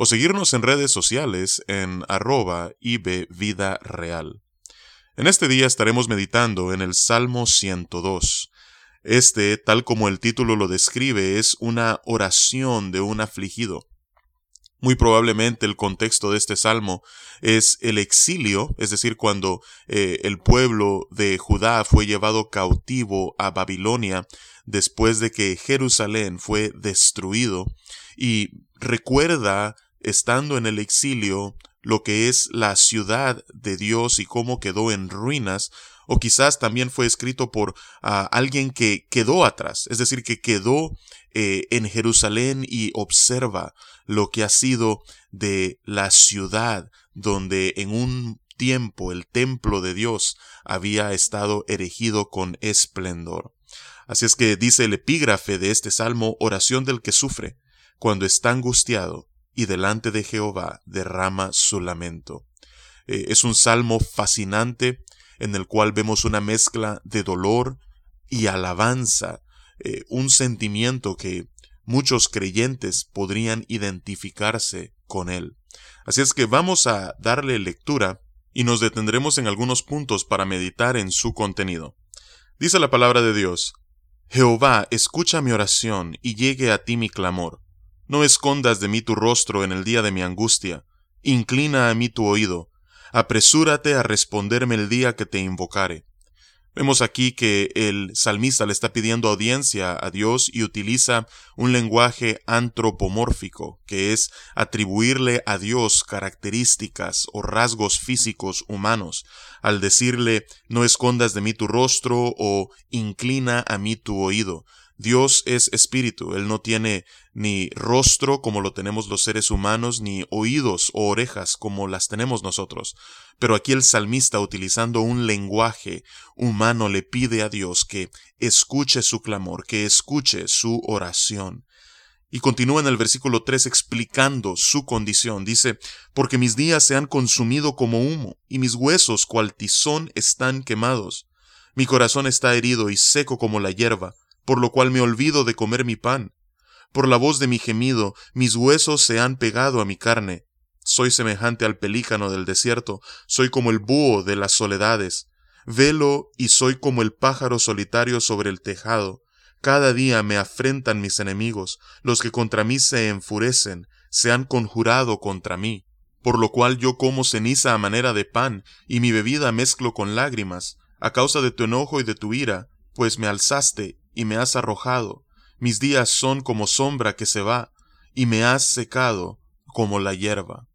o seguirnos en redes sociales en arroba Vida Real. En este día estaremos meditando en el Salmo 102. Este, tal como el título lo describe, es una oración de un afligido. Muy probablemente el contexto de este salmo es el exilio, es decir, cuando eh, el pueblo de Judá fue llevado cautivo a Babilonia después de que Jerusalén fue destruido y recuerda estando en el exilio, lo que es la ciudad de Dios y cómo quedó en ruinas, o quizás también fue escrito por ah, alguien que quedó atrás, es decir, que quedó eh, en Jerusalén y observa lo que ha sido de la ciudad donde en un tiempo el templo de Dios había estado erigido con esplendor. Así es que dice el epígrafe de este salmo, oración del que sufre, cuando está angustiado, y delante de Jehová derrama su lamento. Eh, es un salmo fascinante en el cual vemos una mezcla de dolor y alabanza, eh, un sentimiento que muchos creyentes podrían identificarse con él. Así es que vamos a darle lectura y nos detendremos en algunos puntos para meditar en su contenido. Dice la palabra de Dios, Jehová, escucha mi oración y llegue a ti mi clamor. No escondas de mí tu rostro en el día de mi angustia. Inclina a mí tu oído. Apresúrate a responderme el día que te invocare. Vemos aquí que el salmista le está pidiendo audiencia a Dios y utiliza un lenguaje antropomórfico, que es atribuirle a Dios características o rasgos físicos humanos, al decirle no escondas de mí tu rostro o inclina a mí tu oído. Dios es espíritu, Él no tiene ni rostro como lo tenemos los seres humanos, ni oídos o orejas como las tenemos nosotros. Pero aquí el salmista, utilizando un lenguaje humano, le pide a Dios que escuche su clamor, que escuche su oración. Y continúa en el versículo 3 explicando su condición. Dice, porque mis días se han consumido como humo, y mis huesos cual tizón están quemados. Mi corazón está herido y seco como la hierba por lo cual me olvido de comer mi pan. Por la voz de mi gemido, mis huesos se han pegado a mi carne. Soy semejante al pelícano del desierto, soy como el búho de las soledades. Velo y soy como el pájaro solitario sobre el tejado. Cada día me afrentan mis enemigos, los que contra mí se enfurecen, se han conjurado contra mí. Por lo cual yo como ceniza a manera de pan, y mi bebida mezclo con lágrimas, a causa de tu enojo y de tu ira, pues me alzaste y me has arrojado. Mis días son como sombra que se va, y me has secado como la hierba.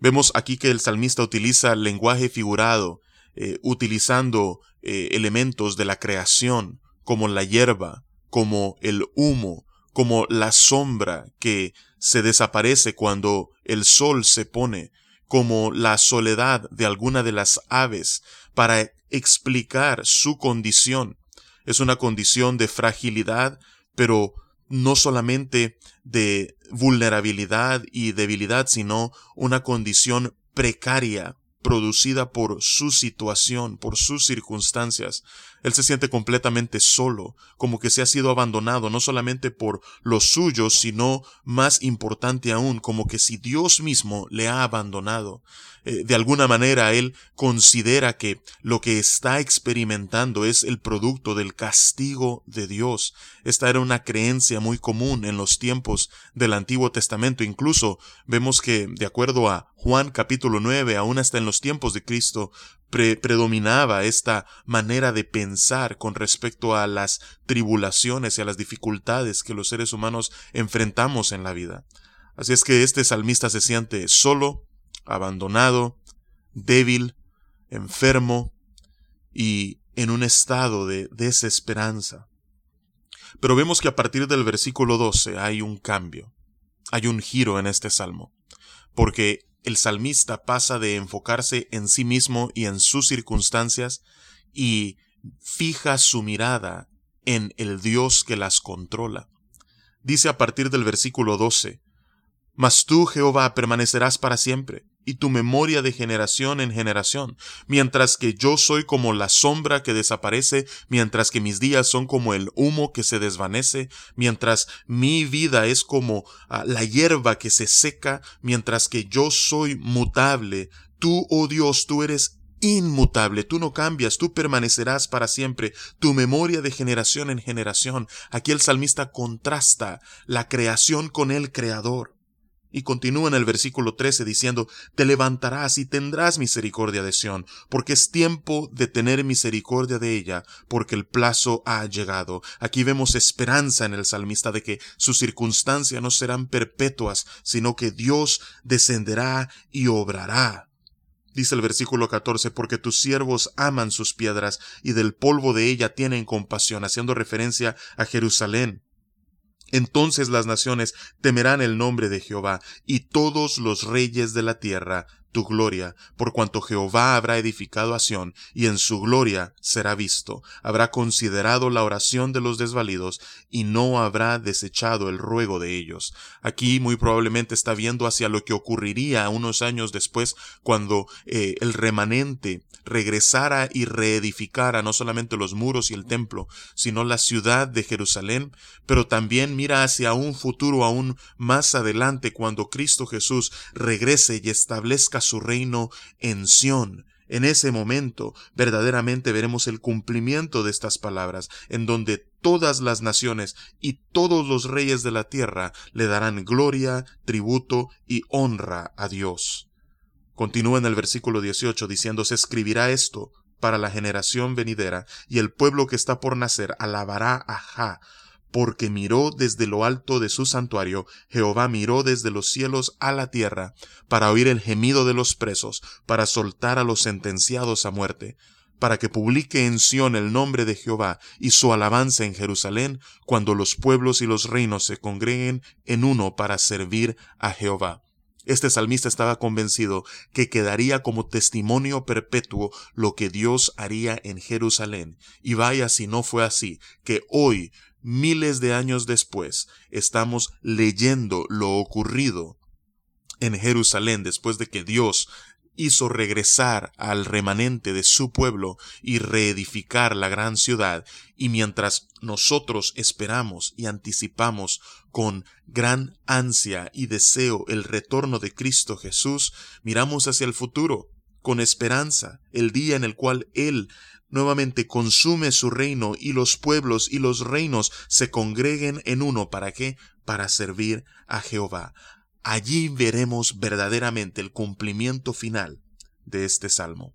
Vemos aquí que el salmista utiliza lenguaje figurado, eh, utilizando eh, elementos de la creación, como la hierba, como el humo, como la sombra que se desaparece cuando el sol se pone, como la soledad de alguna de las aves, para explicar su condición es una condición de fragilidad, pero no solamente de vulnerabilidad y debilidad, sino una condición precaria, producida por su situación, por sus circunstancias. Él se siente completamente solo, como que se ha sido abandonado no solamente por los suyos, sino más importante aún, como que si Dios mismo le ha abandonado. Eh, de alguna manera él considera que lo que está experimentando es el producto del castigo de Dios. Esta era una creencia muy común en los tiempos del Antiguo Testamento. Incluso vemos que, de acuerdo a Juan capítulo 9, aún hasta en los tiempos de Cristo, predominaba esta manera de pensar con respecto a las tribulaciones y a las dificultades que los seres humanos enfrentamos en la vida. Así es que este salmista se siente solo, abandonado, débil, enfermo y en un estado de desesperanza. Pero vemos que a partir del versículo 12 hay un cambio, hay un giro en este salmo, porque el salmista pasa de enfocarse en sí mismo y en sus circunstancias y fija su mirada en el Dios que las controla. Dice a partir del versículo 12, Mas tú, Jehová, permanecerás para siempre, y tu memoria de generación en generación, mientras que yo soy como la sombra que desaparece, mientras que mis días son como el humo que se desvanece, mientras mi vida es como ah, la hierba que se seca, mientras que yo soy mutable, tú, oh Dios, tú eres inmutable, tú no cambias, tú permanecerás para siempre, tu memoria de generación en generación. Aquí el salmista contrasta la creación con el creador. Y continúa en el versículo 13 diciendo, Te levantarás y tendrás misericordia de Sión, porque es tiempo de tener misericordia de ella, porque el plazo ha llegado. Aquí vemos esperanza en el salmista de que sus circunstancias no serán perpetuas, sino que Dios descenderá y obrará. Dice el versículo 14, porque tus siervos aman sus piedras y del polvo de ella tienen compasión, haciendo referencia a Jerusalén. Entonces las naciones temerán el nombre de Jehová, y todos los reyes de la tierra tu gloria, por cuanto Jehová habrá edificado a Sión, y en su gloria será visto, habrá considerado la oración de los desvalidos, y no habrá desechado el ruego de ellos. Aquí muy probablemente está viendo hacia lo que ocurriría unos años después, cuando eh, el remanente regresara y reedificara no solamente los muros y el templo, sino la ciudad de Jerusalén, pero también mira hacia un futuro aún más adelante, cuando Cristo Jesús regrese y establezca su reino en Sión. En ese momento verdaderamente veremos el cumplimiento de estas palabras, en donde todas las naciones y todos los reyes de la tierra le darán gloria, tributo y honra a Dios. Continúa en el versículo 18 diciendo, se escribirá esto para la generación venidera, y el pueblo que está por nacer alabará a Ja, porque miró desde lo alto de su santuario, Jehová miró desde los cielos a la tierra, para oír el gemido de los presos, para soltar a los sentenciados a muerte, para que publique en Sión el nombre de Jehová y su alabanza en Jerusalén, cuando los pueblos y los reinos se congreguen en uno para servir a Jehová. Este salmista estaba convencido que quedaría como testimonio perpetuo lo que Dios haría en Jerusalén. Y vaya si no fue así, que hoy miles de años después, estamos leyendo lo ocurrido en Jerusalén después de que Dios hizo regresar al remanente de su pueblo y reedificar la gran ciudad, y mientras nosotros esperamos y anticipamos con gran ansia y deseo el retorno de Cristo Jesús, miramos hacia el futuro, con esperanza, el día en el cual Él nuevamente consume su reino y los pueblos y los reinos se congreguen en uno. ¿Para qué? Para servir a Jehová. Allí veremos verdaderamente el cumplimiento final de este salmo.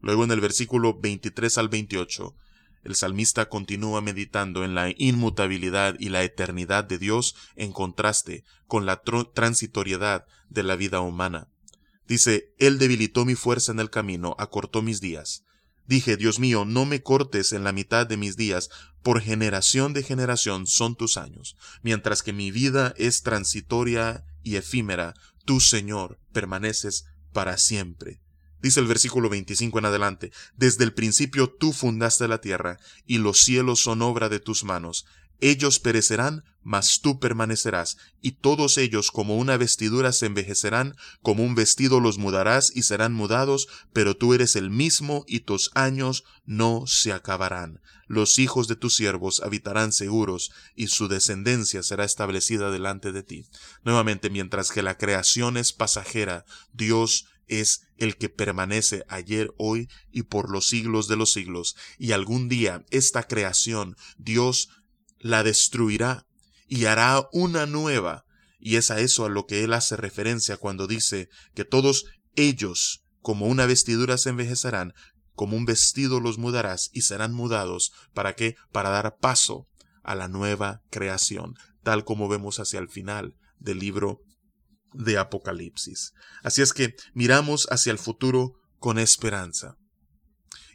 Luego en el versículo 23 al 28, el salmista continúa meditando en la inmutabilidad y la eternidad de Dios en contraste con la transitoriedad de la vida humana. Dice, Él debilitó mi fuerza en el camino, acortó mis días. Dije, Dios mío, no me cortes en la mitad de mis días, por generación de generación son tus años. Mientras que mi vida es transitoria y efímera, tú, Señor, permaneces para siempre. Dice el versículo 25 en adelante, Desde el principio tú fundaste la tierra, y los cielos son obra de tus manos. Ellos perecerán, mas tú permanecerás, y todos ellos como una vestidura se envejecerán, como un vestido los mudarás y serán mudados, pero tú eres el mismo y tus años no se acabarán. Los hijos de tus siervos habitarán seguros, y su descendencia será establecida delante de ti. Nuevamente, mientras que la creación es pasajera, Dios es el que permanece ayer, hoy y por los siglos de los siglos, y algún día esta creación Dios la destruirá y hará una nueva. Y es a eso a lo que él hace referencia cuando dice que todos ellos, como una vestidura se envejecerán, como un vestido los mudarás y serán mudados. ¿Para qué? Para dar paso a la nueva creación, tal como vemos hacia el final del libro de Apocalipsis. Así es que miramos hacia el futuro con esperanza.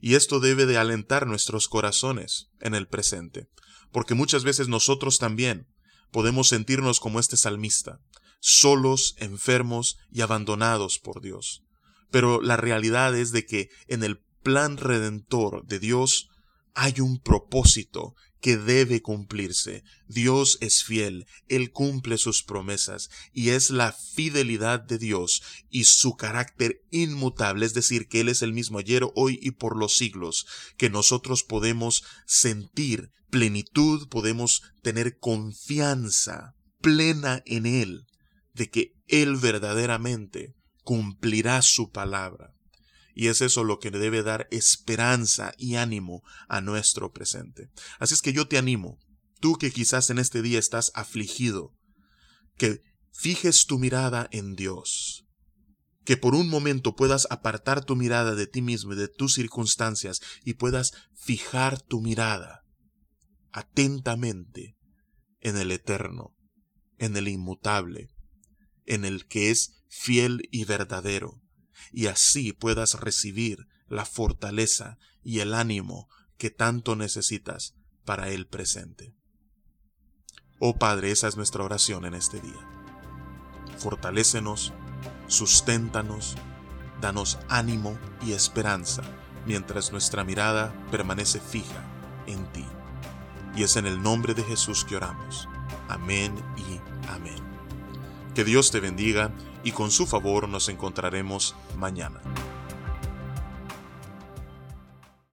Y esto debe de alentar nuestros corazones en el presente porque muchas veces nosotros también podemos sentirnos como este salmista, solos, enfermos y abandonados por Dios. Pero la realidad es de que en el plan redentor de Dios hay un propósito que debe cumplirse. Dios es fiel, Él cumple sus promesas, y es la fidelidad de Dios y su carácter inmutable, es decir, que Él es el mismo ayer, hoy y por los siglos, que nosotros podemos sentir plenitud, podemos tener confianza plena en Él, de que Él verdaderamente cumplirá su palabra. Y es eso lo que debe dar esperanza y ánimo a nuestro presente. Así es que yo te animo, tú que quizás en este día estás afligido, que fijes tu mirada en Dios, que por un momento puedas apartar tu mirada de ti mismo y de tus circunstancias y puedas fijar tu mirada atentamente en el eterno, en el inmutable, en el que es fiel y verdadero, y así puedas recibir la fortaleza y el ánimo que tanto necesitas para el presente. Oh Padre, esa es nuestra oración en este día. Fortalécenos, susténtanos, danos ánimo y esperanza mientras nuestra mirada permanece fija en ti. Y es en el nombre de Jesús que oramos. Amén y amén. Que Dios te bendiga y con su favor nos encontraremos mañana.